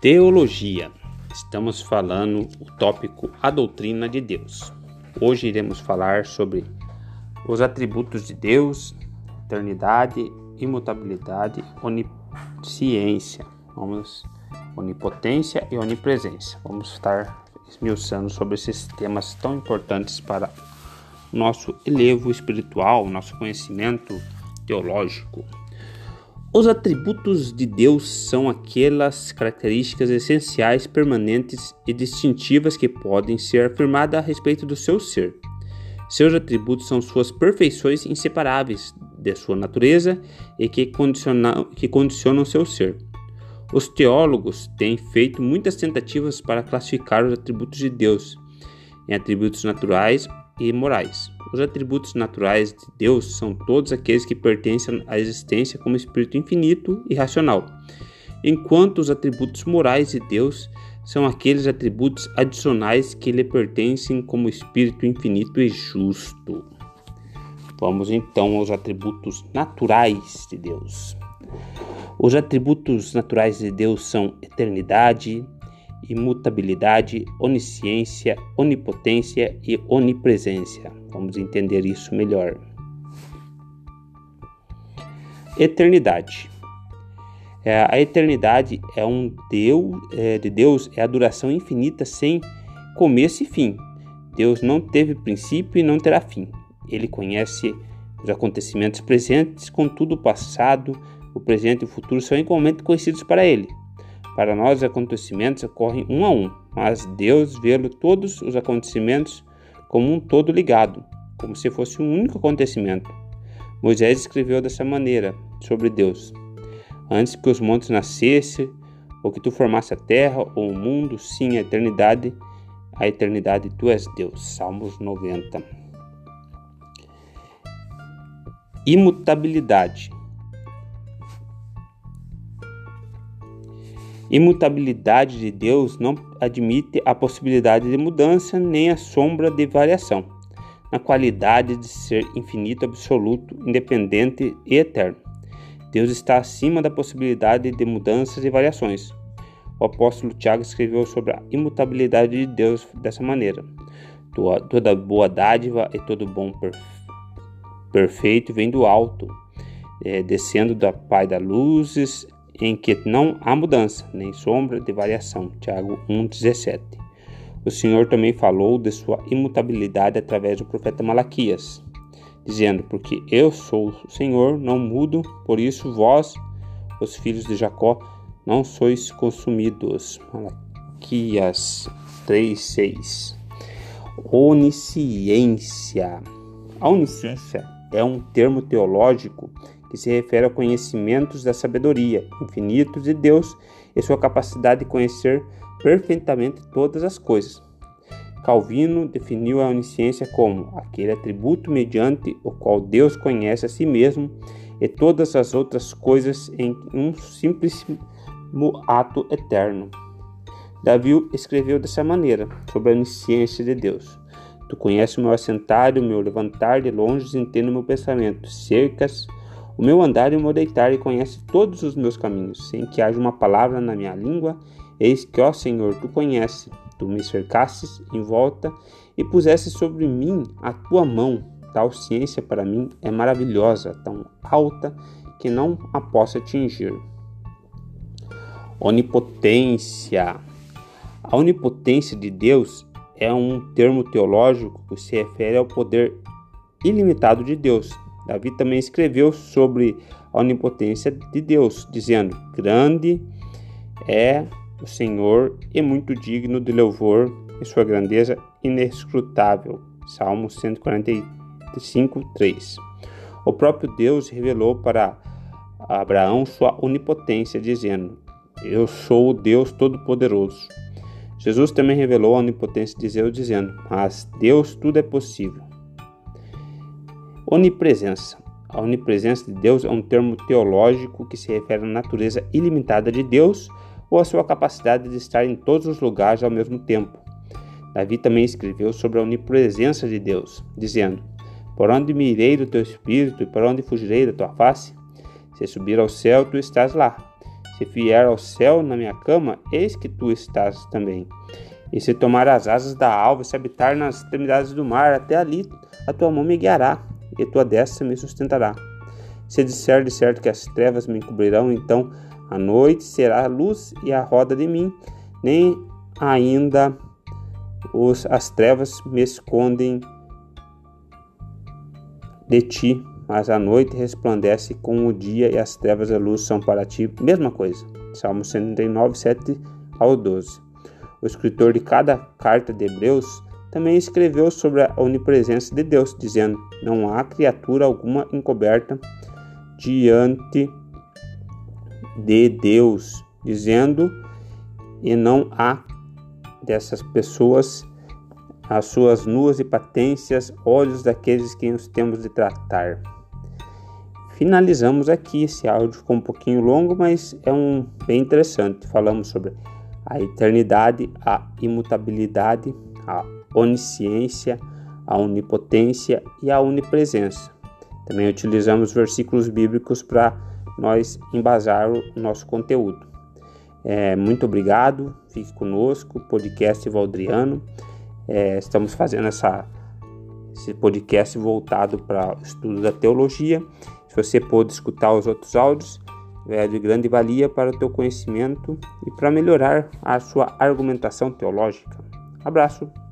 Teologia. Estamos falando o tópico A Doutrina de Deus. Hoje iremos falar sobre os atributos de Deus, eternidade, imutabilidade, onisciência, vamos, onipotência e onipresença. Vamos estar esmiuçando sobre esses temas tão importantes para nosso elevo espiritual, nosso conhecimento teológico. Os atributos de Deus são aquelas características essenciais, permanentes e distintivas que podem ser afirmadas a respeito do seu ser. Seus atributos são suas perfeições inseparáveis de sua natureza e que condicionam, que condicionam seu ser. Os teólogos têm feito muitas tentativas para classificar os atributos de Deus em atributos naturais e morais. Os atributos naturais de Deus são todos aqueles que pertencem à existência como espírito infinito e racional, enquanto os atributos morais de Deus são aqueles atributos adicionais que lhe pertencem como espírito infinito e justo. Vamos então aos atributos naturais de Deus. Os atributos naturais de Deus são eternidade, imutabilidade, onisciência, onipotência e onipresença. Vamos entender isso melhor. Eternidade. É, a eternidade é um Deus é, de Deus é a duração infinita sem começo e fim. Deus não teve princípio e não terá fim. Ele conhece os acontecimentos presentes, contudo o passado, o presente e o futuro são igualmente conhecidos para ele. Para nós, os acontecimentos ocorrem um a um, mas Deus vê todos os acontecimentos como um todo ligado, como se fosse um único acontecimento. Moisés escreveu dessa maneira sobre Deus: Antes que os montes nascessem, ou que tu formasse a terra ou o mundo, sim, a eternidade, a eternidade tu és Deus. Salmos 90. Imutabilidade. Imutabilidade de Deus não admite a possibilidade de mudança nem a sombra de variação, na qualidade de ser infinito, absoluto, independente e eterno. Deus está acima da possibilidade de mudanças e variações. O apóstolo Tiago escreveu sobre a imutabilidade de Deus dessa maneira: Toda boa dádiva e todo bom perfeito vem do alto, é, descendo do Pai das luzes, em que não há mudança, nem sombra de variação. Tiago 1,17. O Senhor também falou de sua imutabilidade através do profeta Malaquias, dizendo: Porque eu sou o Senhor, não mudo, por isso vós, os filhos de Jacó, não sois consumidos. Malaquias 3,6. Onisciência. A onisciência é um termo teológico que se refere a conhecimentos da sabedoria infinitos de Deus e sua capacidade de conhecer perfeitamente todas as coisas. Calvino definiu a onisciência como aquele atributo mediante o qual Deus conhece a si mesmo e todas as outras coisas em um simples ato eterno. Davi escreveu dessa maneira sobre a onisciência de Deus. Tu conheces o meu assentar o meu levantar de longe, entendo o meu pensamento. Cercas o meu andar e o meu deitar e conhece todos os meus caminhos, sem que haja uma palavra na minha língua. Eis que, ó Senhor, tu conheces. Tu me cercasses em volta e pusesse sobre mim a tua mão. Tal ciência para mim é maravilhosa, tão alta que não a posso atingir. Onipotência. A onipotência de Deus é um termo teológico que se refere ao poder ilimitado de Deus, Davi também escreveu sobre a onipotência de Deus, dizendo: Grande é o Senhor e muito digno de louvor e sua grandeza inescrutável. Salmo 145, 3. O próprio Deus revelou para Abraão sua onipotência, dizendo: Eu sou o Deus Todo-Poderoso. Jesus também revelou a onipotência de Deus, dizendo: Mas Deus tudo é possível. Onipresença. A onipresença de Deus é um termo teológico que se refere à natureza ilimitada de Deus ou à sua capacidade de estar em todos os lugares ao mesmo tempo. Davi também escreveu sobre a onipresença de Deus, dizendo: Por onde me irei do teu espírito e por onde fugirei da tua face? Se subir ao céu, tu estás lá. Se vier ao céu na minha cama, eis que tu estás também. E se tomar as asas da alva, se habitar nas extremidades do mar, até ali a tua mão me guiará, e tua destra me sustentará. Se disser de certo que as trevas me encobrirão, então a noite será a luz e a roda de mim, nem ainda os, as trevas me escondem de ti, mas a noite resplandece com o dia e as trevas a luz são para ti. Mesma coisa. Salmo 139, 7 ao 12. O escritor de cada carta de Hebreus também escreveu sobre a onipresença de Deus, dizendo: Não há criatura alguma encoberta diante de Deus, dizendo: E não há dessas pessoas as suas nuas e patências, olhos daqueles que nos temos de tratar. Finalizamos aqui esse áudio, ficou um pouquinho longo, mas é um bem interessante. Falamos sobre a eternidade, a imutabilidade, a onisciência, a onipotência e a onipresença. Também utilizamos versículos bíblicos para nós embasar o nosso conteúdo. É, muito obrigado, fique conosco, podcast Valdriano. É, estamos fazendo essa, esse podcast voltado para o estudo da teologia. Se você pôde escutar os outros áudios, é de grande valia para o teu conhecimento e para melhorar a sua argumentação teológica. Abraço!